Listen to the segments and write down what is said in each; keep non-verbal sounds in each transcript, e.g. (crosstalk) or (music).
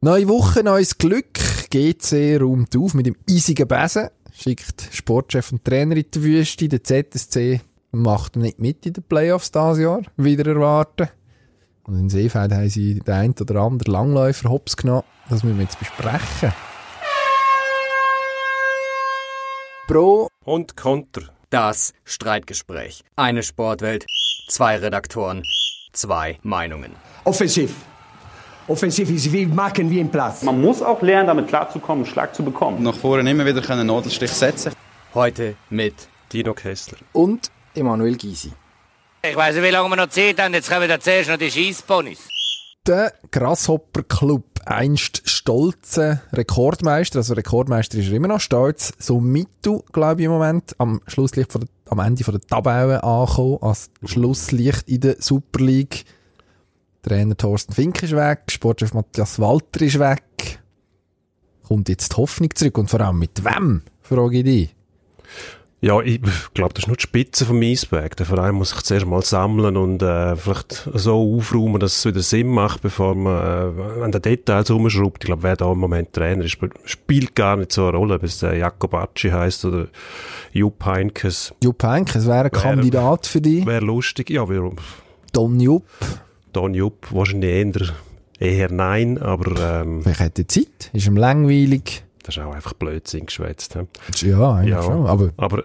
Neue Woche, neues Glück. GC räumt auf mit dem eisigen Besen, schickt Sportchef und Trainer in die Wüste. Der ZSC macht nicht mit in den Playoffs dieses Jahr, wieder erwarten. Und in Seefeld haben sie den einen oder anderen Langläufer hops genommen. Das müssen wir jetzt besprechen. Pro und Konter. Das Streitgespräch. Eine Sportwelt, zwei Redaktoren, zwei Meinungen. Offensiv. Offensiv ist wie machen wie im Platz. Man muss auch lernen, damit klarzukommen, einen Schlag zu bekommen. Nach vorne immer wieder einen Nadelstich setzen. Heute mit Dino Kessler und Emanuel Gysi. Ich weiß nicht, wie lange wir noch Zeit haben. Jetzt kommen wir zuerst noch die Schießponys. Der Grasshopper Club, einst stolze Rekordmeister, also Rekordmeister ist er immer noch stolz, so mittel, glaube ich, im Moment, am Schlusslicht von der, am Ende von der Tabelle angekommen, als Schlusslicht in der Super League. Trainer Thorsten Fink ist weg, Sportchef Matthias Walter ist weg. Kommt jetzt die Hoffnung zurück und vor allem mit wem, frage ich dich. Ja, ich glaube, das ist nur die Spitze vom Eisberg. Der Verein muss sich zuerst mal sammeln und äh, vielleicht so aufräumen, dass es wieder Sinn macht, bevor man äh, an den Details rumschraubt. Ich glaube, wer da im Moment Trainer ist, spielt gar nicht so eine Rolle, ob es der Jakobacci heisst oder Jupp Heinkes. Jupp Heinkes wäre ein wär, Kandidat für dich. Wäre lustig, ja. Warum? Don Jupp. Don Jupp, wahrscheinlich eher, eher nein, aber... Ähm, Vielleicht hat er Zeit, ist ihm langweilig. Das ist auch einfach Blödsinn geschwätzt. Ja, eigentlich ja, schon. Aber, aber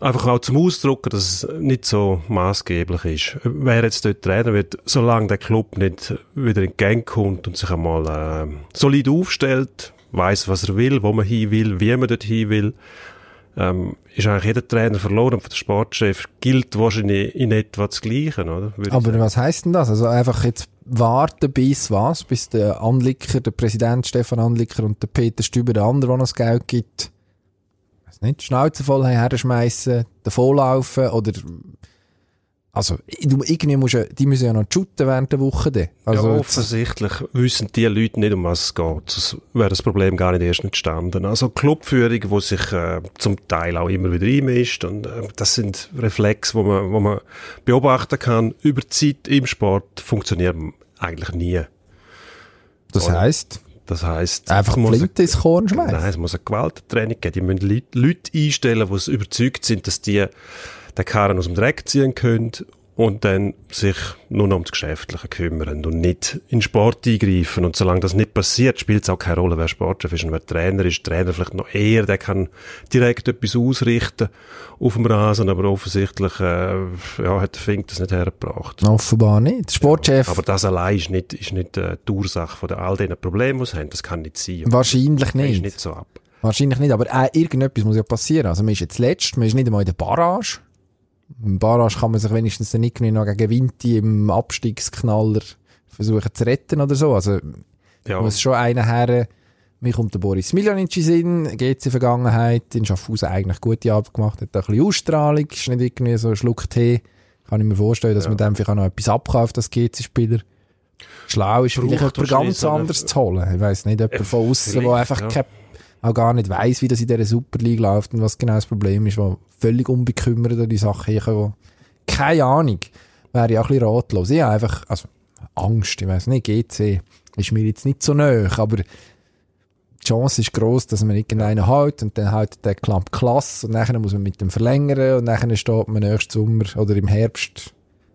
einfach auch zum Ausdrucken, dass es nicht so maßgeblich ist. Wer jetzt dort Trainer wird, solange der Club nicht wieder in Gang kommt und sich einmal äh, solid aufstellt, weiß, was er will, wo man hin will, wie man dort hin will, ähm, ist eigentlich jeder Trainer verloren. Für den Sportchef gilt wahrscheinlich in etwa das Gleiche, oder? Aber was heißt denn das? Also einfach jetzt warten bis was? Bis der Anlicker, der Präsident Stefan Anlicker und der Peter Stüber, der andere, der das Geld gibt, weiß nicht, Schnauze voll herschmeißen, davonlaufen oder also, irgendwie musst du, die müssen ja noch shooten während der Woche. Dann. Also, ja, offensichtlich wissen die Leute nicht, um was es geht. Das wäre das Problem gar nicht erst entstanden. Also, Clubführung, die sich äh, zum Teil auch immer wieder einmischt. Und äh, das sind Reflexe, wo man, wo man beobachten kann. Über Zeit im Sport funktionieren eigentlich nie. Das Oder? heisst? Das heisst, einfach Flinte ins Korn schmeißen. Nein, es muss eine Gewalttraining geben. Die müssen Leute einstellen, die überzeugt sind, dass die den Karren aus dem Dreck ziehen können und dann sich nur noch ums Geschäftliche kümmern und nicht in Sport eingreifen. Und solange das nicht passiert, spielt es auch keine Rolle, wer Sportchef ist und wer Trainer ist. Trainer vielleicht noch eher, der kann direkt etwas ausrichten auf dem Rasen, aber offensichtlich äh, ja, hat der Fink das nicht hergebracht. Offenbar nicht. Sportchef. Ja, aber das allein ist nicht, ist nicht äh, die Ursache von all diesen Problemen, die sie haben. Das kann nicht sein. Wahrscheinlich nicht. Ist nicht so ab. Wahrscheinlich nicht, aber äh, irgendetwas muss ja passieren. Also man ist jetzt letzt, man ist nicht einmal in der Barrage. Im Barrage kann man sich wenigstens dann irgendwie noch gegen Vinti im Abstiegsknaller versuchen zu retten oder so. Also, ja. muss schon einer her, mir kommt der Boris Miljanic in Sinn, GC Vergangenheit, in Schaffhausen eigentlich gute Arbeit gemacht, hat ein bisschen Ausstrahlung, ist nicht irgendwie so ein Schluck Tee. Kann ich mir vorstellen, dass ja. man dem vielleicht auch noch etwas abkauft als GC-Spieler. Schlau ist Braucht vielleicht jemand ganz anderes zu holen. Ich weiss nicht, jemand von außen, der einfach ja. keine auch gar nicht weiß, wie das in dieser Super League läuft und was genau das Problem ist, wo völlig unbekümmert an die Sache herkommen. Keine Ahnung. Wäre ja auch ein bisschen ratlos. Ich habe einfach, also, Angst, ich weiß nicht, GC ist mir jetzt nicht so nahe, aber die Chance ist groß, dass man irgendeinen hält und dann hält der Klamp klasse und nachher muss man mit dem verlängern und nachher steht man nächsten Sommer oder im Herbst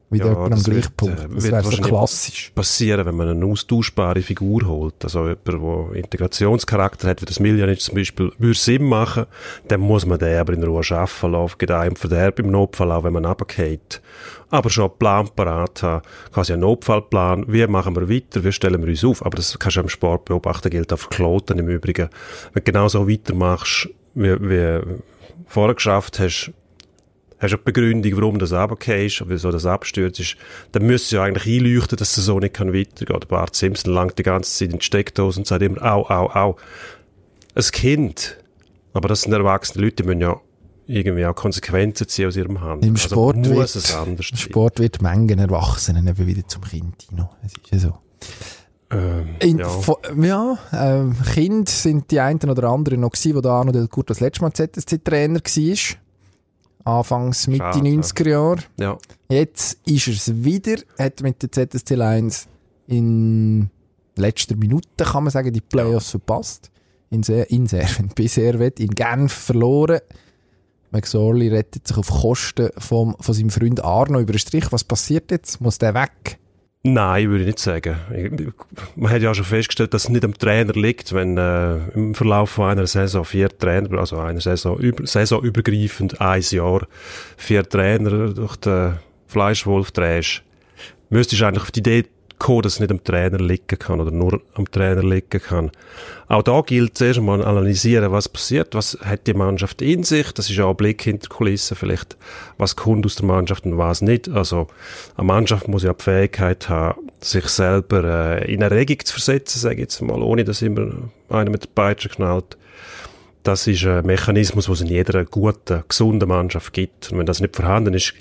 wieder ja, am gleichen Punkt. Äh, das wäre so klassisch. passieren, wenn man eine austauschbare Figur holt. Also jemand, der Integrationscharakter hat, wie das Miljanic zum Beispiel, würde Sinn machen. Dann muss man den aber in Ruhe arbeiten lassen, geht einem Verderb im Notfall auch, wenn man runtergeht. Aber schon einen Plan parat haben, quasi einen Notfallplan. Wie machen wir weiter? Wie stellen wir uns auf? Aber das kannst du im Sport beobachten, gilt auch für Kloten im Übrigen. Wenn du genau so weitermachst, wie, wie vorher geschafft hast, hast du eine Begründung, warum das runtergehst, wieso das abstürzt ist, dann müsste ja eigentlich einleuchten, dass es so nicht kann weitergehen. Der Bart Simpson langt die ganze Zeit in die Steckdose und sagt immer, au, au, au. Ein Kind, aber das sind erwachsene Leute, die müssen ja irgendwie auch Konsequenzen ziehen aus ihrem Handeln. Im also Sport muss wird, es anders Im Sport wird Mengen Erwachsenen eben wieder zum Kind, Tino. Es ist ja so. Ähm, In, ja, ja äh, Kind sind die einen oder anderen noch gewesen, wo der Arno Del Curto das letzte Mal ZSC-Trainer war. Anfangs Mitte Schade. 90er Jahre. Ja. Jetzt ist er es wieder, hat mit der ZSC 1 in letzter Minute, kann man sagen, die Playoffs verpasst. In, sehr, in Servent, (laughs) bei Servet, in Genf verloren. McSorley rettet sich auf Kosten vom, von seinem Freund Arno über den Strich. Was passiert jetzt? Muss der weg? Nein, würde ich nicht sagen. Man hat ja schon festgestellt, dass es nicht am Trainer liegt, wenn äh, im Verlauf von einer Saison vier Trainer, also einer Saison, über, saisonübergreifend ein Jahr, vier Trainer durch den Fleischwolf drehst, müsstest du eigentlich auf die Idee dass es nicht am Trainer liegen kann oder nur am Trainer liegen kann. Auch da gilt zuerst einmal analysieren, was passiert, was hat die Mannschaft in sich, das ist ja ein Blick hinter Kulissen vielleicht, was kommt aus der Mannschaft und was nicht. Also eine Mannschaft muss ja die Fähigkeit haben, sich selber äh, in eine Regung zu versetzen, sage ich jetzt mal, ohne dass immer einer mit der Peitsche knallt. Das ist ein Mechanismus, den es in jeder guten, gesunden Mannschaft gibt. Und wenn das nicht vorhanden ist,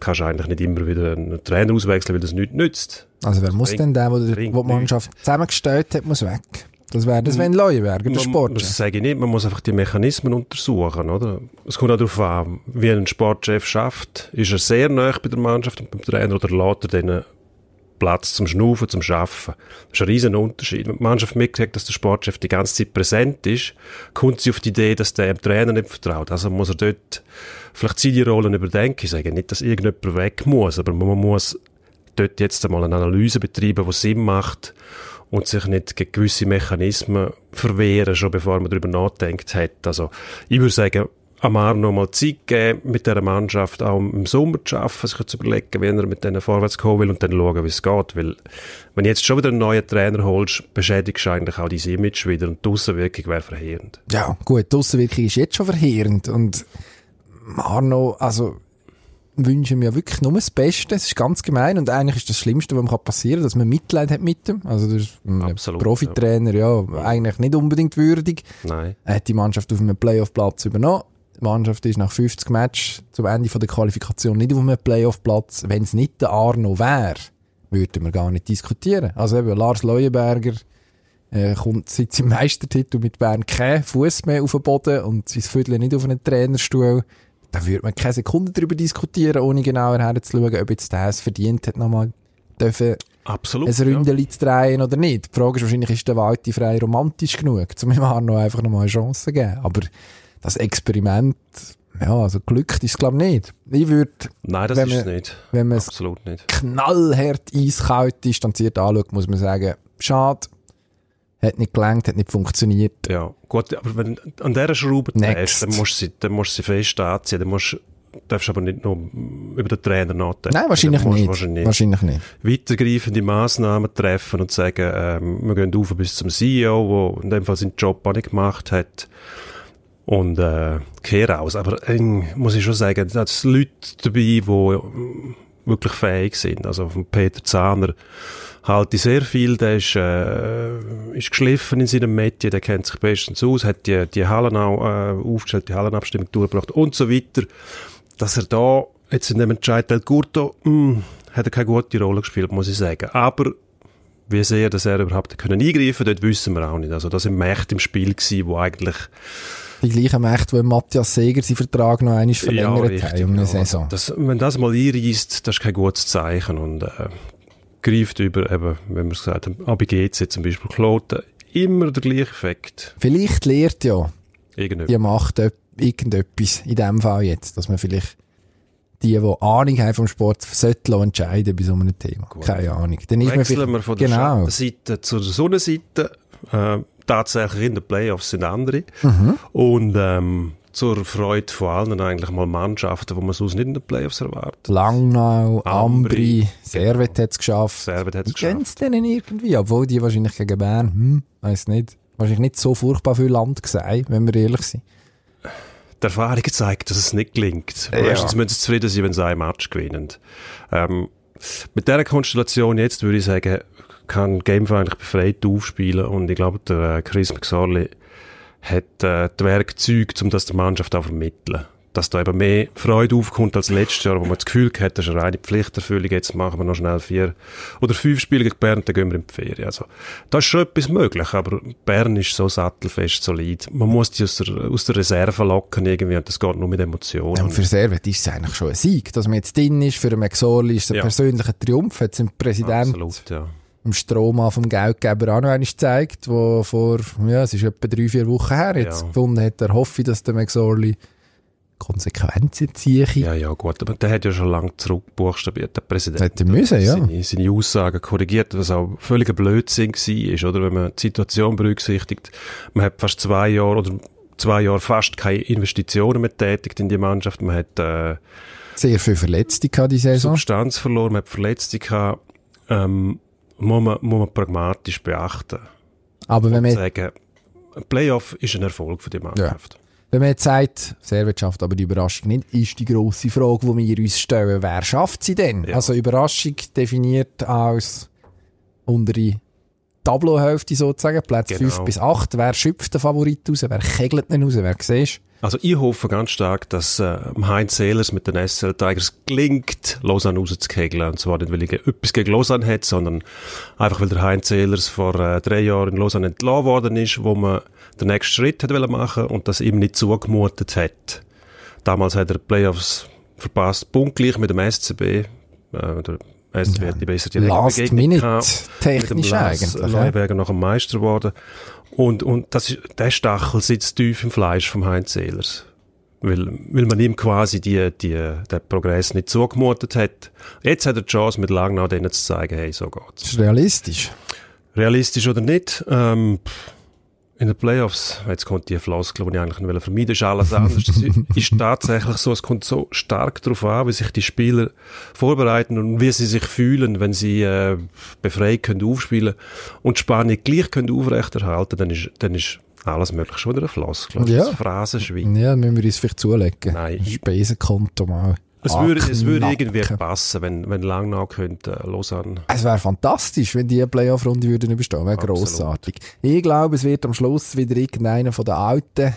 kannst du eigentlich nicht immer wieder einen Trainer auswechseln, weil das nichts nützt. Also wer muss bringt- denn der, der, die Mannschaft zusammengestellt hat, muss weg? Das wäre das Sven Leuenberger, der Sportchef. Das sage ich nicht, man muss einfach die Mechanismen untersuchen, oder? Es kommt auch darauf an, wie ein Sportchef schafft. Ist er sehr nah bei der Mannschaft und beim Trainer oder lässt er denen Platz zum Schnaufen, zum Schaffen? Das ist ein riesen Unterschied. Wenn die Mannschaft mitkriegt, dass der Sportchef die ganze Zeit präsent ist, kommt sie auf die Idee, dass der dem Trainer nicht vertraut. Also muss er dort vielleicht seine Rollen überdenken. Ich sage nicht, dass irgendjemand weg muss, aber man muss dort jetzt einmal eine Analyse betreiben, die Sinn macht und sich nicht gegen gewisse Mechanismen verwehren, schon bevor man darüber nachdenkt hat. Also ich würde sagen, Amar noch mal Zeit geben, mit dieser Mannschaft auch im Sommer zu arbeiten, sich zu überlegen, wie er mit denen vorwärts kommen will und dann schauen, wie es geht. Weil, wenn du jetzt schon wieder einen neuen Trainer holst, beschädigst du eigentlich auch dein Image wieder und die Aussenwirkung wäre verheerend. Ja, gut, die Aussenwirkung ist jetzt schon verheerend und Arno, also wünschen mir wirklich nur das Beste. Es ist ganz gemein und eigentlich ist das Schlimmste, was mir passieren kann, dass man Mitleid hat mit ihm. Also das ist ein Absolut, Profitrainer, ja. eigentlich nicht unbedingt würdig. Nein. Er hat die Mannschaft auf einem Playoff-Platz übernommen. Die Mannschaft ist nach 50 Matches zum Ende der Qualifikation nicht auf einem Playoff-Platz. Wenn es nicht der Arno wäre, würden wir gar nicht diskutieren. Also eben Lars Leuenberger äh, kommt seit seinem Meistertitel mit Bern kein Fuß mehr auf den Boden und sein Viertel nicht auf einen Trainerstuhl. Da würde man keine Sekunde darüber diskutieren, ohne genauer herzuschauen, ob jetzt der es verdient hat, nochmal dürfen Absolut. ein Ründeli zu drehen oder nicht. Die Frage ist wahrscheinlich, ist der Walti frei romantisch genug, um dem Arno einfach nochmal eine Chance zu geben. Aber das Experiment, ja, also glückt ist es glaube ich nicht. Ich würde, Nein, das wenn ist es man- nicht. wenn man es Absolut nicht. knallhart eiskalt distanziert anschaut, muss man sagen, schade, hat nicht gelangt, hat nicht funktioniert. Ja, gut, aber wenn du an dieser Schraube drehst, dann musst du sie, dann musst du sie fest anziehen. Dann musst, darfst aber nicht nur über den Trainer nachdenken. Nein, wahrscheinlich nicht. Wahrscheinlich Wahrscheinlich nicht. weitergreifende Massnahmen treffen und sagen, ähm, wir gehen auf bis zum CEO, der in dem Fall seinen Job auch nicht gemacht hat. Und äh, kehr aus. Aber äh, muss ich schon sagen, da sind Leute dabei, die äh, wirklich fähig sind. Also von Peter Zahner halte ich sehr viel. Der ist, äh, ist geschliffen in seinem Metier, der kennt sich bestens aus, hat die, die Hallen auch äh, aufgestellt, die Hallenabstimmung durchgebracht und so weiter. Dass er da jetzt in dem Entscheid Del Curto, mh, hat er keine gute Rolle gespielt, muss ich sagen. Aber wie sehr, dass er überhaupt können eingreifen dort wissen wir auch nicht. Also da sind Mächte im Spiel gewesen, wo eigentlich Die gleichen Mächte, die Matthias Seger seinen Vertrag noch einmal verlängert richtig, haben um eine ja. Saison. Das, wenn das mal einreisst, das ist kein gutes Zeichen und äh, greift über, eben, wenn wir es gesagt haben, ABGC zum Beispiel, Kloten, immer der gleiche Effekt. Vielleicht lehrt ja Irgendwie. die Macht irgendetwas in dem Fall jetzt, dass man vielleicht die, die Ahnung haben vom Sport, sollten entscheiden bei so einem Thema. Keine Ahnung. Dann ist man Wechseln vielleicht, wir von der genau. Schattenseite zur Sonnenseite. Äh, tatsächlich in den Playoffs sind andere. Mhm. Und ähm, zur Freude von allen eigentlich mal Mannschaften, die man sonst nicht in den Playoffs erwartet. Langnau, Ambri, Ambri, Servet hat es geschafft. Servet hat es geschafft. es denen irgendwie, obwohl die wahrscheinlich gegen Bern, hm, weiss nicht, wahrscheinlich nicht so furchtbar viel Land gesehen, wenn wir ehrlich sind. Die Erfahrung zeigt, dass es nicht gelingt. Ja. Meistens müssen sie zufrieden sein, wenn sie ein Match gewinnen. Ähm, mit dieser Konstellation jetzt würde ich sagen, kann Gamefa eigentlich befreit aufspielen und ich glaube, der äh, Chris McSorley hat äh, die Werkzeuge, um das der Mannschaft auch vermitteln. Dass da eben mehr Freude aufkommt als letztes Jahr, wo man das Gefühl hat, das ist eine reine Pflichterfüllung, jetzt machen wir noch schnell vier oder fünf Spiele gegen Bern, dann gehen wir in die Ferien. Also, da ist schon etwas möglich, aber Bern ist so sattelfest, solid. Man muss die aus der, aus der Reserve locken irgendwie und das geht nur mit Emotionen. Und für Servet ist es eigentlich schon ein Sieg, dass man jetzt drin ist, für den McSorley ist es ein Ja. persönlicher Triumph, jetzt sind Präsident Absolut, ja. Im Stroma vom Geldgeber auch noch einmal gezeigt, wo vor, ja, es ist etwa drei, vier Wochen her jetzt Ja. gefunden hat, er hoffe, dass der McSorley Konsequenzen ziehe. Ja, ja, gut, aber der hat ja schon lange zurückbuchstabiert, der Präsident. Hätte müssen, ja. Seine, seine Aussagen korrigiert, was auch völliger Blödsinn war, oder? Wenn man die Situation berücksichtigt. Man hat fast zwei Jahre oder zwei Jahre fast keine Investitionen mehr tätigt in die Mannschaft. Man hat, äh, Sehr viel Verletzte gehabt die Saison. Substanz verloren, man hat Verletzte gehabt, ähm, muss man, muss man pragmatisch beachten. Aber wenn man, sagen, ein Playoff ist ein Erfolg für die Mannschaft. wenn man jetzt sagt, Servet schafft aber die Überraschung nicht, ist die grosse Frage, die wir uns stellen, wer schafft sie denn? Ja. Also Überraschung definiert als untere Tableauhälfte sozusagen, Plätze Genau. 5 bis 8. Wer schöpft den Favorit raus? Wer kegelt ihn raus? Wer siehst Also ich hoffe ganz stark, dass äh, Heinz Sehlers mit den SL Tigers gelingt, Lausanne rauszukegeln. Und zwar nicht, weil er etwas gegen Lausanne hat, sondern einfach, weil der Heinz Sehlers vor äh, drei Jahren in Lausanne entlassen worden ist, wo man den nächsten Schritt hat machen und das ihm nicht zugemutet hat. Damals hat er die Playoffs verpasst, punktgleich mit dem SCB. Äh, der SCB hat die bessere Last Minute technisch eigentlich, ja. Leuenberger noch ein Meister geworden. Und, und das ist, der Stachel sitzt tief im Fleisch vom Heinz Sehlers. Weil, weil man ihm quasi die, die, den Progress nicht zugemutet hat. Jetzt hat er die Chance, mit Langnau denen zu zeigen, hey, so geht's. Ist realistisch. Realistisch oder nicht, ähm, pff, in den Playoffs, jetzt kommt die Floskel, die ich eigentlich nicht vermeiden ist alles anders. Das ist tatsächlich so, es kommt so stark darauf an, wie sich die Spieler vorbereiten und wie sie sich fühlen, wenn sie äh, befreit können aufspielen und die Spannung gleich können aufrechterhalten, dann ist, dann ist alles möglich. Schon wieder eine Floskel, Ja. Phrasenschwein. Ja, müssen wir uns vielleicht zulegen. Nein. Spesenkonto mal. Es würde, es würde irgendwie passen, wenn, wenn Langnau könnte, äh, Lausanne. Es wäre fantastisch, wenn die Playoff-Runde würden überstehen. Wäre grossartig. Ich glaube, es wird am Schluss wieder irgendeiner von den alten,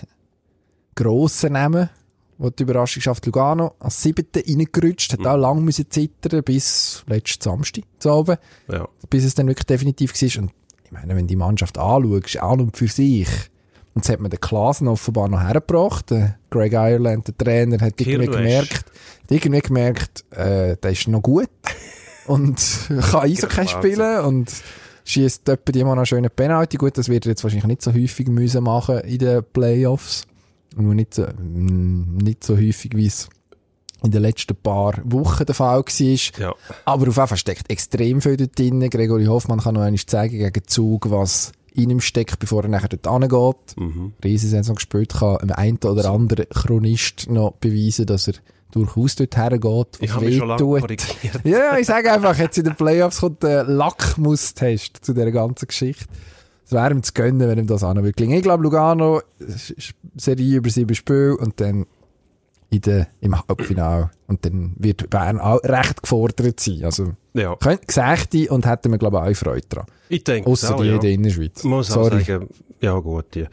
grossen nehmen, wo die Überraschung schafft. Lugano als siebte reingerutscht, Mhm. hat auch lang müssen zittern bis letzten Samstag zu oben, Ja. bis es dann wirklich definitiv war. Und ich meine, wenn die Mannschaft anschaust, an und für sich, und das hat man den Klassen offenbar noch hergebracht. Der Greg Ireland, der Trainer, hat irgendwie gemerkt, hat irgendwie gemerkt, äh, der ist noch gut (laughs) und kann Eishockey spielen und schießt etwa immer noch einen schönen Penalty. Gut, das wird er jetzt wahrscheinlich nicht so häufig müssen machen in den Playoffs. Und nur nicht so, mm, nicht so häufig, wie es in den letzten paar Wochen der Fall war. Ja. Aber auf jeden Fall steckt extrem viel dort drin. Gregory Hoffmann kann noch einmal zeigen gegen Zug, was in ihm steckt, bevor er nachher dort angeht. Mhm. Riesensaison gespielt, kann einem einen oder anderen Chronist noch beweisen, dass er durchaus dort hergeht, Ich habe schon lange korrigiert. Ja, ich sage einfach, jetzt in den Playoffs kommt der Lackmustest zu dieser ganzen Geschichte. Es wäre ihm zu gönnen, wenn ihm das auch noch gelingen. Ich glaube, Lugano, Serie über sieben Spiele und dann in der, im Halbfinale. Und dann wird Bern auch recht gefordert sein. Also, Ja. könnte gesagt und hätten wir, glaube ich, auch Freude dran. Ich denke, Außer die ja. in der Innerschweiz. Muss auch Sorry. sagen, ja gut, die,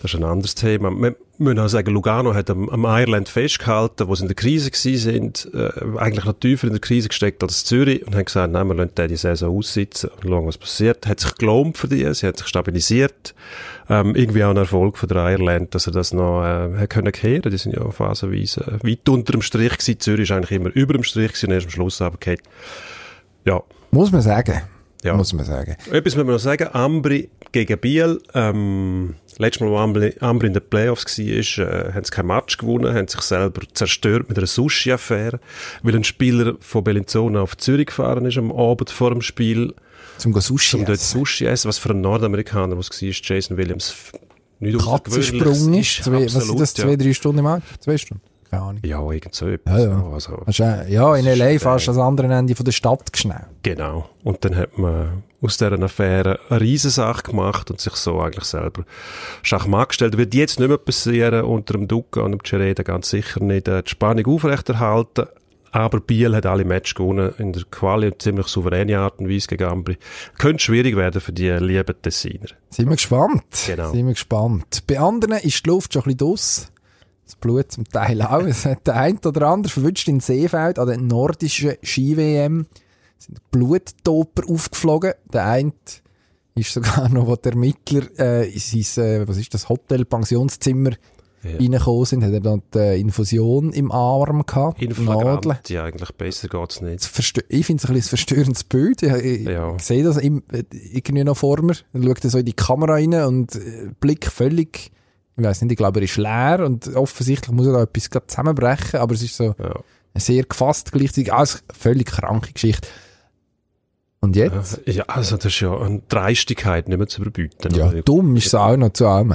das ist ein anderes Thema. Wir müssen auch sagen, Lugano hat am, am Ireland festgehalten, wo sie in der Krise gewesen sind, äh, eigentlich noch tiefer in der Krise gesteckt als Zürich und haben gesagt, nein, wir lassen den die Saison aussitzen und schauen, was passiert. Hat sich gelohnt für die, sie hat sich stabilisiert. Ähm, irgendwie auch ein Erfolg von der Ireland, dass er das noch äh, können kehren. Die sind ja phasenweise äh, weit unter dem Strich gewesen. Zürich ist eigentlich immer über dem Strich gewesen und erst am Schluss aber geht. Ja, Muss man sagen. Ja. Muss man sagen. Etwas müssen wir noch sagen. Ambri gegen Biel. Ähm, letztes Mal, wo Ambri in den Playoffs war, äh, haben sie kein Match gewonnen, haben sich selber zerstört mit einer Sushi-Affäre, weil ein Spieler von Bellinzona auf Zürich gefahren ist am Abend vor dem Spiel, Zum go Sushi um dort essen. Sushi essen, was für ein Nordamerikaner, was war, Jason Williams, nicht Katzensprung ist. Zwei, was sind das? Zwei, drei Stunden im Auto? Zwei Stunden? Keine Ahnung. Ja, irgend so etwas. Ja, ja. Also, du, äh, ja, in L.A. fast das andere Ende von der Stadt geschnellt. Genau. Und dann hat man aus dieser Affäre eine Riesensache gemacht und sich so eigentlich selber Schachmatt gestellt. Wird jetzt nicht mehr passieren unter dem Duca und dem Cereda, ganz sicher nicht. Äh, Die Spannung aufrechterhalten. Aber Biel hat alle Matches gewonnen in der Quali und ziemlich souveräne Art und Weise gegen Ambri. Könnte schwierig werden für die lieben Tessiner. Sind wir gespannt. Genau. Sind wir gespannt. Bei anderen ist die Luft schon ein bisschen draus. Das Blut zum Teil auch. Es hat der ein oder andere verwünscht in Seefeld an der nordischen Ski-WM. sind Bluttoper aufgeflogen. Der eine ist sogar noch, wo der Ermittler äh, in sein, äh, was ist das, Hotel, Pensionszimmer Ja. reingekommen sind, hat er dann die Infusion im Arm gehabt. In Nadeln. Flagrant, ja, eigentlich besser geht's nicht. Ich finde es ein bisschen ein verstörendes Bild. Ich, ich, Ja. sehe das äh, irgendwie noch vor mir. Dann schaut er so in die Kamera rein und äh, Blick völlig, ich weiß nicht, ich glaube, er ist leer und offensichtlich muss er da etwas zusammenbrechen, aber es ist so Ja. sehr gefasst gleichzeitig. Ah, ist eine völlig kranke Geschichte. Und jetzt? Ja, also das ist ja eine Dreistigkeit nicht mehr zu überbieten. Ja, oder? dumm ist es auch noch zu allem.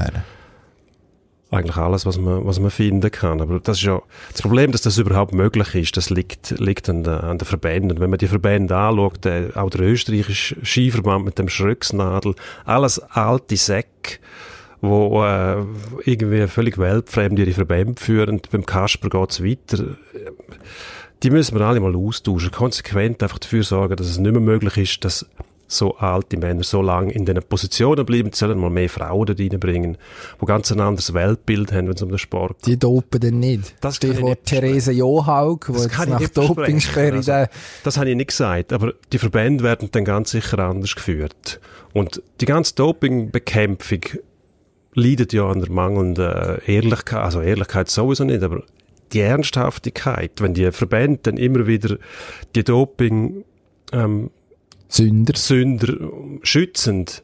eigentlich alles, was man, was man finden kann. Aber das ist ja, das Problem, dass das überhaupt möglich ist, das liegt, liegt an, der, an den Verbänden. Wenn man die Verbände anschaut, der, auch der österreichische Skiverband mit dem Schröcksnadel, alles alte Säcke, wo äh, irgendwie völlig weltfremd ihre Verbände führen. Beim Kasper geht's weiter. Die müssen wir alle mal austauschen. Konsequent einfach dafür sorgen, dass es nicht mehr möglich ist, dass so alte Männer so lange in diesen Positionen bleiben. Sie sollen mal mehr Frauen da reinbringen, die ganz ein anderes Weltbild haben, wenn es um den Sport geht. Die dopen dann nicht. Das Stichwort nicht. Therese Johaug, wo Das jetzt nach Dopingsperre. Also, das habe ich nicht gesagt, aber die Verbände werden dann ganz sicher anders geführt. Und die ganze Dopingbekämpfung leidet ja an der mangelnden Ehrlichkeit, also Ehrlichkeit sowieso nicht, aber die Ernsthaftigkeit, wenn die Verbände dann immer wieder die Doping ähm, Sünder. Sünder schützend,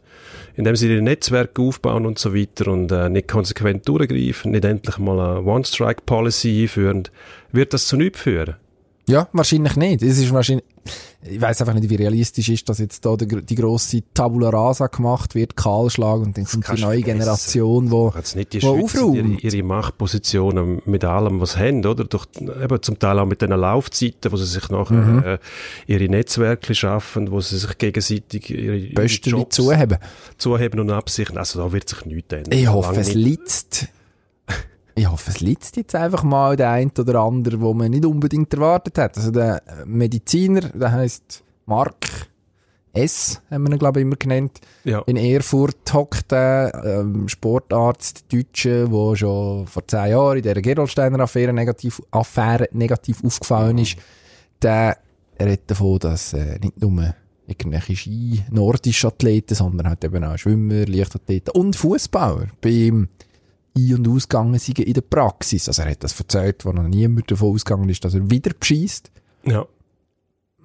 indem sie ihre Netzwerke aufbauen und so weiter und äh, nicht konsequent durchgreifen, nicht endlich mal eine One-Strike-Policy einführen, wird das zu nichts führen. Ja, wahrscheinlich nicht. Es ist wahrscheinlich, ich weiß einfach nicht, wie realistisch ist, dass jetzt da die, die grosse Tabula Rasa gemacht wird, Kahlschlag und dann kommt die neue vergessen. Generation, wo, Jetzt nicht die wo schützen ihre, aufräumt. ihre Machtpositionen mit allem, was sie haben, oder? Durch, eben zum Teil auch mit den Laufzeiten, wo sie sich nachher Mhm. äh, ihre Netzwerke schaffen, wo sie sich gegenseitig ihre, ihre Jobs zuheben. zuheben und absichern. Also da wird sich nichts ändern. Ich hoffe, Lange es nicht. litzt. Ich hoffe, es litzt jetzt einfach mal der ein oder andere, wo man nicht unbedingt erwartet hat. Also der Mediziner, der heißt Mark S, haben wir ihn, glaube ich, immer genannt. Ja. In Erfurt hockt der ähm, Sportarzt, Deutsche, der schon vor zehn Jahren in dieser Gerolsteiner Affäre negativ, Affäre negativ aufgefallen ist. Der redet davon, dass äh, nicht nur irgendwelche Ski, nordische Athleten, sondern halt eben auch Schwimmer, Leichtathleten und Fußballer bei ihm ein- und ausgegangen sind in der Praxis. Also er hat das erzählt, wo noch niemand davon ausgegangen ist, dass er wieder beschießt. Ja.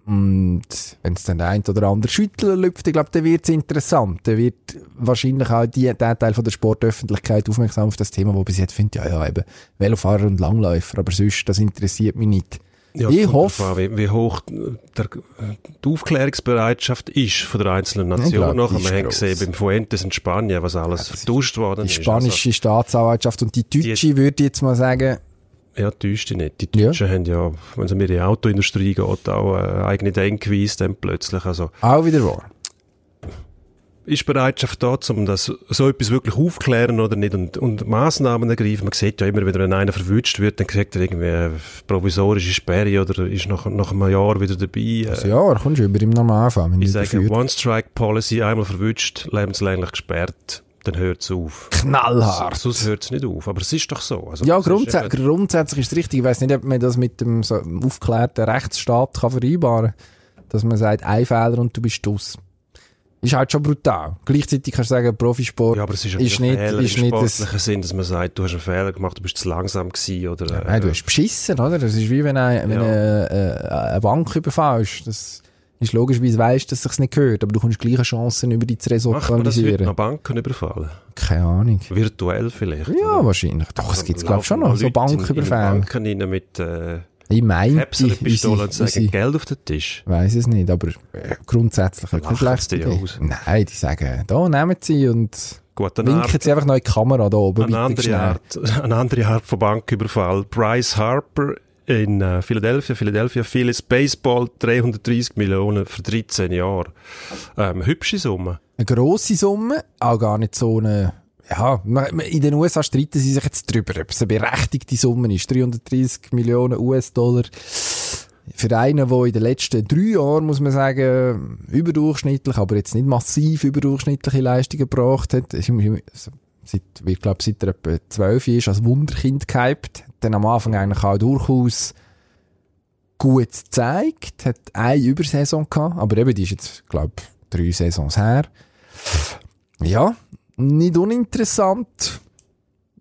Und wenn es dann der ein oder andere Schüttler lüpft, ich glaube, dann wird es interessant. Dann wird wahrscheinlich auch die, der Teil von der Sportöffentlichkeit aufmerksam auf das Thema, wo bis jetzt findet, ja, ja, eben Velofahrer und Langläufer, aber sonst, das interessiert mich nicht. Ja, Ich hoffe- an, wie, wie hoch der, die Aufklärungsbereitschaft ist von der einzelnen die Nachher, wir haben gross. gesehen, beim Fuentes in Spanien, was alles vertuscht worden Die ist. spanische Staatsanwaltschaft und die deutsche, würde ich jetzt mal sagen, Also, ja, täuscht dich nicht. Die Ja. Deutschen haben ja, wenn es um ihre Autoindustrie geht, auch eine eigene Denkweise dann plötzlich. Also, auch wieder wahr. Ist Bereitschaft da, um das so etwas wirklich aufklären oder nicht und, und Massnahmen ergreifen. Man sieht ja immer wieder, wenn einer verwünscht wird, dann kriegt er irgendwie eine provisorische Sperre oder ist nach, nach einem Jahr wieder dabei. Also ja, da kommst du über im Normalfall, wenn Ich sage, One-Strike-Policy, einmal verwünscht, lebenslänglich gesperrt, dann hört es auf. knallhart. Sonst hört es nicht auf. Aber es ist doch so. Also, Ja, ist grundsä eben- grundsätzlich ist es richtig. Ich weiß nicht, ob man das mit dem so aufgeklärten Rechtsstaat kann vereinbaren kann. Dass man sagt, ein Fehler und du bist aus. Ist halt schon brutal. Gleichzeitig kannst du sagen, Profisport Ja, aber es ist, ist nicht, Fehler ist im nicht Sinn, dass man sagt, du hast einen Fehler gemacht, du bist zu langsam gewesen oder... äh, Nein, du hast beschissen, oder? Das ist wie wenn, ein, wenn Ja. eine, äh, eine Bank überfällst. Das ist logischerweise weißt, dass es nicht gehört, aber du kommst gleiche Chancen über die zu Macht man das noch Banken überfallen? Keine Ahnung. Virtuell vielleicht? Ja, oder? wahrscheinlich. Doch, es Dann gibt glaube ich schon noch so Banküberfälle. Banken rein mit äh, Ich meine, Käpselpistolen und sagen, Geld auf den Tisch. weiß es nicht, aber äh, grundsätzlich keine lachen sie schlechte ja Idee. aus. Nein, die sagen, da nehmen sie und Gut, eine, winken Art, sie einfach noch in die Kamera da oben. eine, andere. Art, (laughs) eine andere Art von Banküberfall. Bryce Harper in äh, Philadelphia, Philadelphia Phillies Baseball, 330 Millionen für 13 Jahre. Ähm, hübsche Summe. Eine grosse Summe, auch gar nicht so eine, ja, in den USA streiten sie sich jetzt drüber, ob es eine berechtigte Summe ist. 330 Millionen US-Dollar. Für einen, der in den letzten drei Jahren, muss man sagen, überdurchschnittlich, aber jetzt nicht massiv überdurchschnittliche Leistungen gebracht hat. Also Seit, ich glaube, seit er etwa zwölf ist, als Wunderkind gehypt. Dann am Anfang eigentlich auch durchaus gut gezeigt. Hat eine Übersaison gehabt, aber eben, die ist jetzt, glaube drei Saisons her. Ja, nicht uninteressant.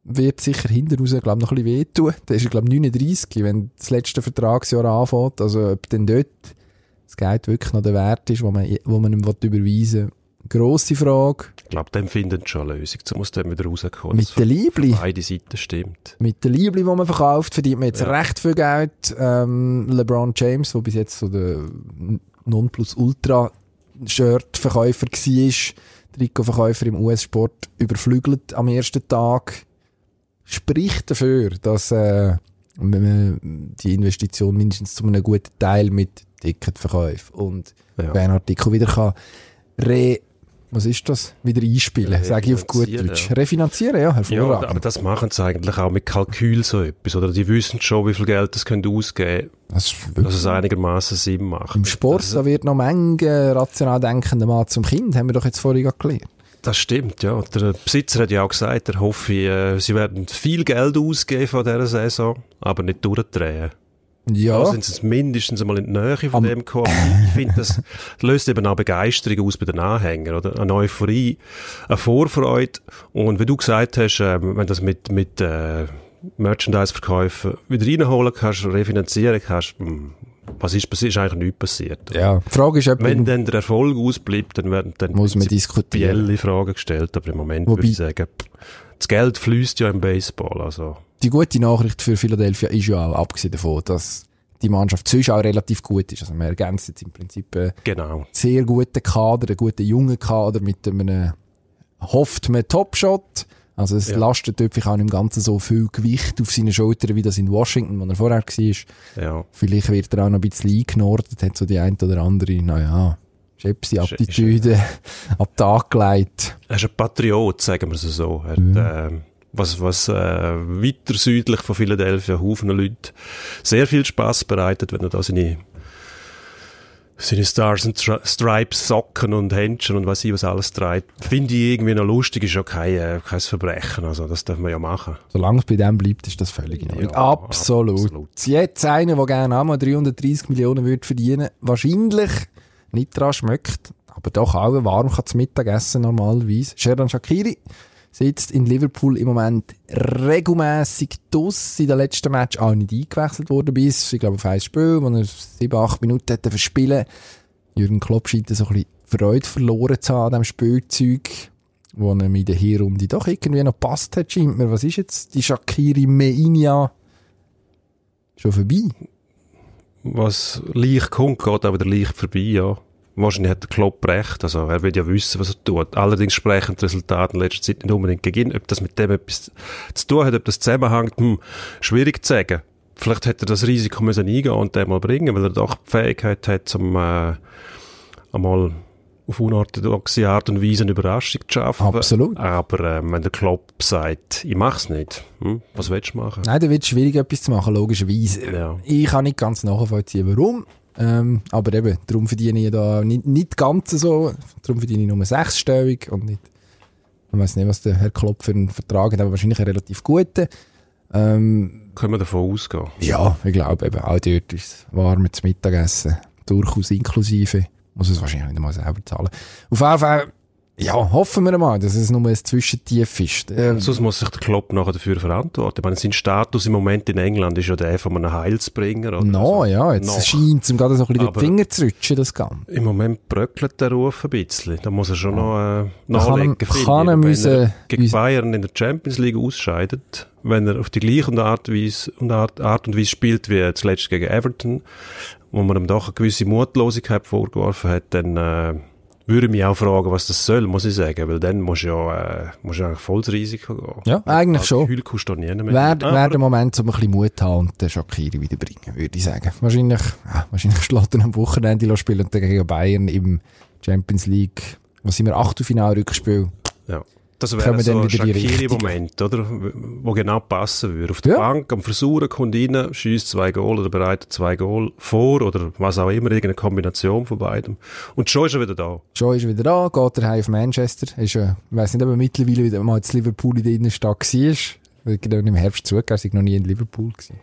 wird sicher hinten raus, glaube noch ein bisschen wehtun. Der ist, glaube 39, wenn das letzte Vertragsjahr anfängt. Also, ob denn dort das Geld wirklich noch der Wert ist, wo man, wo man ihm überweisen will. Grosse Frage. Ich glaube, dem findet schon eine Lösung, um aus dem wieder rauszukommen. Mit der Liebli? Beide Seiten stimmt. Mit der Liebli, die man verkauft, verdient man jetzt ja. recht viel Geld. Ähm, LeBron James, der bis jetzt so der Non-Plus-Ultra-Shirt-Verkäufer war, Trikotverkäufer im US-Sport, überflügelt am ersten Tag, spricht dafür, dass äh, man die Investition mindestens zu einem guten Teil mit Ticketverkäufen und ja. Artikel wieder kann re was ist das? Wieder einspielen, sage ich auf gut Deutsch. Refinanzieren, ja, hervorragend. Ja, aber das machen sie eigentlich auch mit Kalkül so etwas, oder? Die wissen schon, wie viel Geld das können ausgeben das dass es einigermaßen Sinn macht. Im Sport, das, da wird noch Menge rational denkender Mann zum Kind, haben wir doch jetzt vorhin gelernt. Das stimmt, ja. Der Besitzer hat ja auch gesagt, er hoffe, äh, sie werden viel Geld ausgeben von dieser Saison, aber nicht durchdrehen. Ja. Da sind sie mindestens einmal in die Nähe von Am dem gekommen. Ich finde, das löst eben auch Begeisterung aus bei den Anhängern, oder? Eine Euphorie, eine Vorfreude. Und wie du gesagt hast, äh, wenn das mit, mit, äh, Merchandise-Verkäufen wieder reinholen kannst, refinanzieren kannst, hm, was ist passiert? Ist eigentlich nichts passiert. Ja, die Frage ist, ob wenn dann der Erfolg ausbleibt, dann werden dann muss man diskutieren. Fragen gestellt, aber im Moment Wobei, würde ich sagen, das Geld fließt ja im Baseball, also die gute Nachricht für Philadelphia ist ja auch, abgesehen davon, dass die Mannschaft sonst auch relativ gut ist. Also man ergänzt jetzt im Prinzip einen genau. sehr guten Kader, einen guten jungen Kader mit einem, hofft man, Topshot. Also es ja. lastet wirklich auch nicht im Ganzen so viel Gewicht auf seinen Schultern, wie das in Washington, wo er vorher war. Ja. Vielleicht wird er auch noch ein bisschen eingenordet, hat so die ein oder andere, naja, Schepsi-Attitüde ab (laughs) Tag gelegt. Er ist ein Patriot, sagen wir es so. Er hat, ja. äh, was, was äh, weiter südlich von Philadelphia Haufen Leute sehr viel Spaß bereitet, wenn er da seine seine Stars and Stripes, Socken und Händchen und was ich was alles trägt. Finde ich irgendwie noch lustig, ist ja kein, äh, kein Verbrechen. Also, das darf man ja machen. Solange es bei dem bleibt, ist das völlig in Ordnung. Ja, absolut. absolut. Jetzt einer, der gerne einmal 330 Millionen würde verdienen, wahrscheinlich nicht dran schmeckt, aber doch auch warm kann zum Mittagessen normalerweise. Sherdan Shakiri sitzt in Liverpool im Moment regelmäßig dus in den letzten Match auch nicht eingewechselt worden bis, ich glaube, auf ein Spiel, wo er sieben, acht Minuten hätte verspielen. Jürgen Klopp scheint so ein bisschen Freude verloren zu haben an diesem Spielzeug, wo er in der Hinrunde doch irgendwie noch passt hat, scheint mir. Was ist jetzt die Shakiri Meinia schon vorbei? Was leicht kommt, geht aber der leicht vorbei, ja. Wahrscheinlich hat der Klopp recht. Also, er will ja wissen, was er tut. Allerdings sprechen die Resultate in letzter Zeit nicht unbedingt gegen ihn. Ob das mit dem etwas zu tun hat, ob das zusammenhängt, hm, schwierig zu sagen. Vielleicht hätte er das Risiko müssen eingehen und den mal bringen, weil er doch die Fähigkeit hat, zum, äh, einmal auf unorthodoxe Art und Weise eine Überraschung zu schaffen. Absolut. Aber ähm, wenn der Klopp sagt, ich mach's nicht, hm, was willst du machen? Nein, dann wird es schwierig, etwas zu machen, logischerweise. Ja. Ich kann nicht ganz nachvollziehen, warum. Ähm, aber eben, darum verdiene ich da nicht, nicht ganz so, darum verdiene ich nur sechsstellig und nicht, ich weiß nicht, was der Herr Klopp für einen Vertrag hat, aber wahrscheinlich einen relativ guten. Ähm, Können wir davon ausgehen? Ja, ich glaube eben, auch dort ist es warmes Mittagessen, durchaus inklusive, muss es wahrscheinlich nicht mal selber zahlen. Auf jeden Fall, ja, hoffen wir mal, dass es nur ein Zwischentief ist. Ähm, Sonst muss sich der Klopp nachher dafür verantworten. Ich meine, sein Status im Moment in England ist ja der von einem Heilsbringer. Oder no, also, ja, jetzt no. scheint es ihm gerade so ein bisschen die Finger zu rutschen, das Ganze. Im Moment bröckelt der Ruf ein bisschen. Da muss er schon ja. noch äh, nachlegen. Kann, kann er, müssen, er gegen Bayern in der Champions League ausscheidet, wenn er auf die gleiche Art, Weise, Art, Art und Weise spielt wie zuletzt gegen Everton, wo man ihm doch eine gewisse Mutlosigkeit vorgeworfen hat, dann... Äh, würde mich auch fragen, was das soll, muss ich sagen, weil dann musst du ja, äh, musst du eigentlich volles Risiko gehen. Ja, eigentlich also, schon. Gefühl kannst du mehr. Wäre wär der Moment, um ein bisschen Mut zu haben und den Shakiri wiederbringen, würde ich sagen. Wahrscheinlich, ja, wahrscheinlich (laughs) schlägt er am Wochenende spielen und gegen Bayern im Champions League, was sind wir, Achtelfinal-Rückspiel. Ja. Das wäre so ein Shakiri-Moment, oder? Wo genau passen würde. Auf der ja. Bank am Versuchen kommt rein, schießt zwei Goal oder bereitet zwei Goal vor oder was auch immer, irgendeine Kombination von beidem. Und schon ist er wieder da. Schon ist er wieder da, geht er heim auf Manchester. Ist, äh, ich weiss nicht, ob er mittlerweile wieder mal in Liverpool in der Innenstadt war. Genau im Herbst zugegeben, ich noch nie in Liverpool gewesen.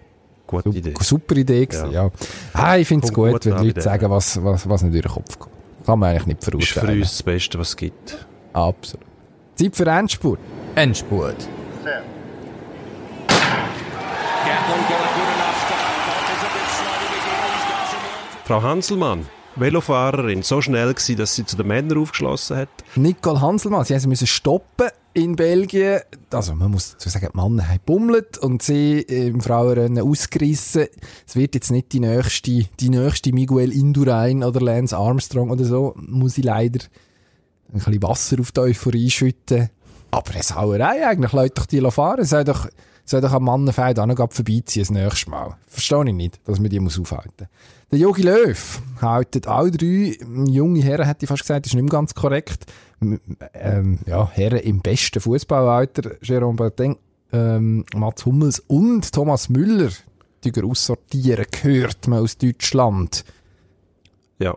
Gute Idee. Super Idee gewesen, ja. ja. Ah, ich finde es gut, gut, wenn Leute sagen, was, was, was nicht durch den Kopf kommt. Kann man eigentlich nicht verurteilen. Ist für uns das Beste, was es gibt. Absolut. Zeit für Endspurt. Endspurt. Frau Hanselmann, Velofahrerin, so schnell gewesen, dass sie zu den Männern aufgeschlossen hat. Nicole Hanselmann, sie mussten stoppen in Belgien. Also, man muss dazu sagen, die Männer haben bummelt und sie im Frauenrennen ausgerissen. Es wird jetzt nicht die nächste, die nächste Miguel Indurain oder Lance Armstrong oder so. Muss ich leider ein bisschen Wasser auf die Euphorie schütten. Aber eine Sauerei eigentlich. Leute doch die fahren. Soll doch, soll doch am Mannenfeld auch noch vorbeiziehen das nächste Mal. Verstehe ich nicht, dass man die muss aufhalten. Der Jogi Löw haltet alle drei junge Herren, hätte ich fast gesagt, ist nicht mehr ganz korrekt. Ähm, ja, Herren im besten Fußballalter, Jerome Boateng, ähm, Mats Hummels und Thomas Müller, die aussortieren, gehört man aus Deutschland. Ja.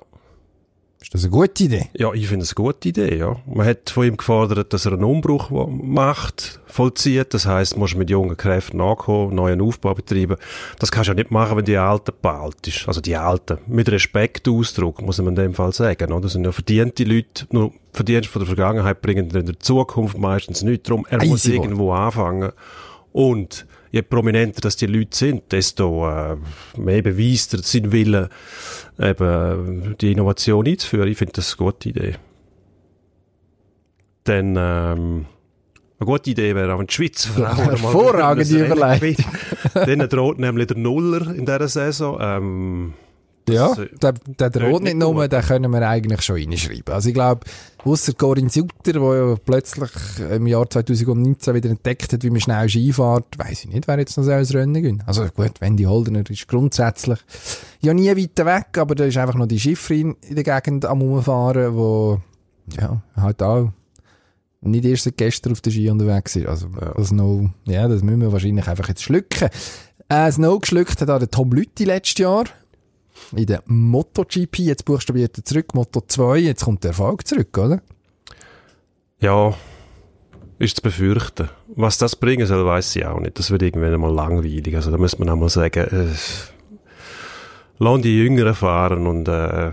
Ist das eine gute Idee? Ja, ich finde es eine gute Idee, ja. Man hat von ihm gefordert, dass er einen Umbruch macht, vollzieht. Das heisst, musst mit jungen Kräften nachkommen, neuen Aufbau betreiben. Das kannst du ja nicht machen, wenn die Alten bald ist. Also die Alten. Mit Respekt Ausdruck, muss man in dem Fall sagen, oder? Das sind ja verdiente Leute. Nur Verdienste von der Vergangenheit bringen in der Zukunft meistens nicht. Darum, er muss irgendwo anfangen. Und je prominenter dass die Leute sind, desto äh, mehr beweist er seinen Willen, eben die Innovation einzuführen. Ich finde das eine gute Idee. Dann, ähm, eine gute Idee wäre auch, wenn die Schweizer Frauen Hervorragende Überleitung. Dann droht nämlich der Nuller in dieser Saison. Ähm, ja, der, der droht nicht nur, den können wir eigentlich schon reinschreiben. Also ich glaube, ausser Corinne Sutter, der ja plötzlich im Jahr 2019 wieder entdeckt hat, wie man schnell Ski fährt, weiss ich nicht, wer jetzt noch so ins Rennen gehen. Also gut, Wendy Holdener ist grundsätzlich ja nie weiter weg, aber da ist einfach noch die Schifferin in der Gegend am Umfahren, wo ja, halt auch nicht erst seit gestern auf der Ski unterwegs ist. Also ja. das noch, ja, das müssen wir wahrscheinlich einfach jetzt schlucken. Äh, das No geschluckt hat auch der Tom Lütti letztes Jahr in der MotoGP, jetzt buchstabiert er zurück, Moto 2, jetzt kommt der Erfolg zurück, oder? Ja, ist zu befürchten. Was das bringen soll, weiß ich auch nicht. Das wird irgendwann mal langweilig. Also da muss man auch mal sagen, äh, lass die Jüngeren fahren und äh,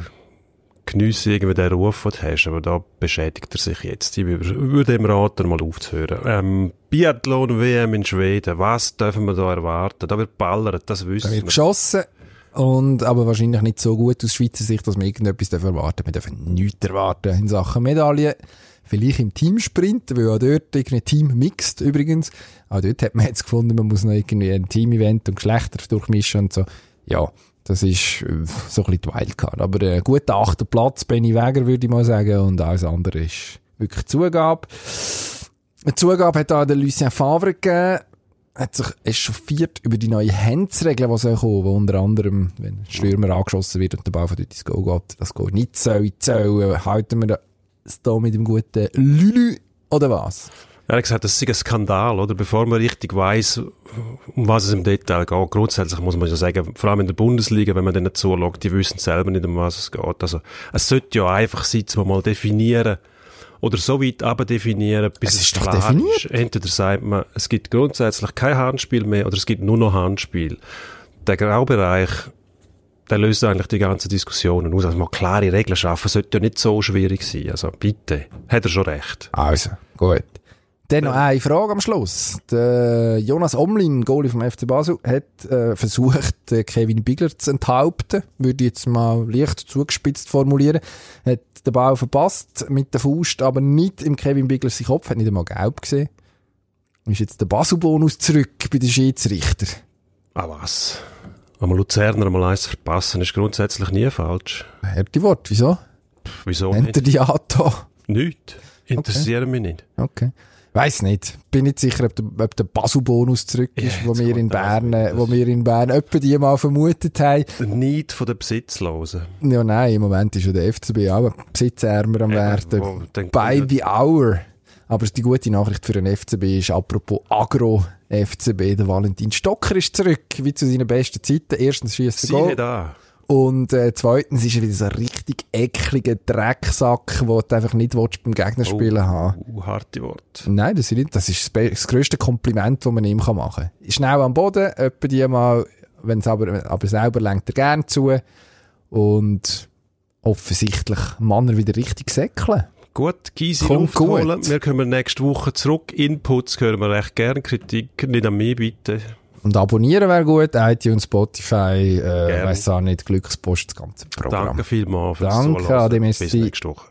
geniesse irgendwie den Ruf, den du hast. Aber da beschädigt er sich jetzt. Ich würde ihm raten, mal aufzuhören. Ähm, Biathlon-WM in Schweden, was dürfen wir da erwarten? Da wird ballert, das wissen wir. Da wird geschossen. Und, aber wahrscheinlich nicht so gut aus Schweizer Sicht, dass wir irgendetwas erwarten Wir dürfen nichts erwarten in Sachen Medaillen. Vielleicht im Teamsprint, weil auch dort irgendwie Team mixt übrigens. Auch dort hat man jetzt gefunden, man muss noch irgendwie ein Team-Event und Geschlechter durchmischen und so. Ja, das ist äh, so ein bisschen die Wildcard. Aber ein guter achter Platz, Benny Weger, würde ich mal sagen. Und alles andere ist wirklich Zugabe. Eine Zugabe hat auch der Lucien Favre gegeben hat sich echauffiert über die neue Handsregel, die soll kommen, wo unter anderem, wenn ein Stürmer angeschossen wird und der Ball von dort ins Goal geht, das Goal nicht soll zählen. Halten wir das da mit dem guten Lülü oder was? Er hat gesagt, das ist ein Skandal, oder? Bevor man richtig weiss, um was es im Detail geht. Grundsätzlich muss man ja sagen, vor allem in der Bundesliga, wenn man denen zuschaut, die wissen selber nicht, um was es geht. Also, es sollte ja einfach sein, man mal definieren, oder so weit abdefinieren, bis es, es klar definiert. ist. Entweder sagt man, es gibt grundsätzlich kein Handspiel mehr oder es gibt nur noch Handspiel. Der Graubereich, der löst eigentlich die ganzen Diskussionen aus. Also mal klare Regeln schaffen sollte ja nicht so schwierig sein. Also bitte, hat er schon recht. Also, gut. Dann noch eine Frage am Schluss. Der Jonas Omlin, Goalie vom FC Basel, hat äh, versucht, Kevin Bigler zu enthaupten. Würde ich jetzt mal leicht zugespitzt formulieren. Hat den Ball verpasst mit der Faust, aber nicht im Kevin Bigler sein Kopf. Hat nicht einmal gelb gesehen. Ist jetzt der Basel-Bonus zurück bei den Schiedsrichter. Ah was? Einmal Luzerner einmal eins verpassen ist grundsätzlich nie falsch. Hörte Wort, wieso? Pff, wieso Nennt nicht? er die Ato? Nicht. Interessiert okay. mich nicht. Okay. Weiß nicht. Bin nicht sicher, ob der, ob der Basu-Bonus zurück ist, ja, wo wir in Bern, wo wir in Bern etwa die mal vermutet haben. Nicht von den Besitzlosen. Ja, nein, im Moment ist ja der FCB auch ein Besitzärmer am werden. By the hour. Aber die gute Nachricht für den FCB ist, apropos Agro-FCB, der Valentin Stocker ist zurück, wie zu seinen besten Zeiten. Erstens schießt er Goal. da. Und äh, zweitens ist er wieder so ein richtig ekliger Drecksack, wo du einfach nicht willst, beim Gegner oh, haben. Uh, harte Wort. Nein, das ist, nicht, das ist das, das grösste Kompliment, das man ihm machen kann. Schnell am Boden, etwa die mal, wenn's aber, aber selber lenkt er gern zu. Und offensichtlich Mann wieder richtig säckeln. Gut, Gysi Luft gut. holen. Wir kommen nächste Woche zurück. Inputs hören wir recht gern. Kritik nicht an mich, bitte. Und abonnieren wäre gut, iTunes, Spotify, äh, weiss auch nicht, Glückspost, das ganze Programm. Danke vielmals fürs Danke, Zuhören. Bis nächste Woche.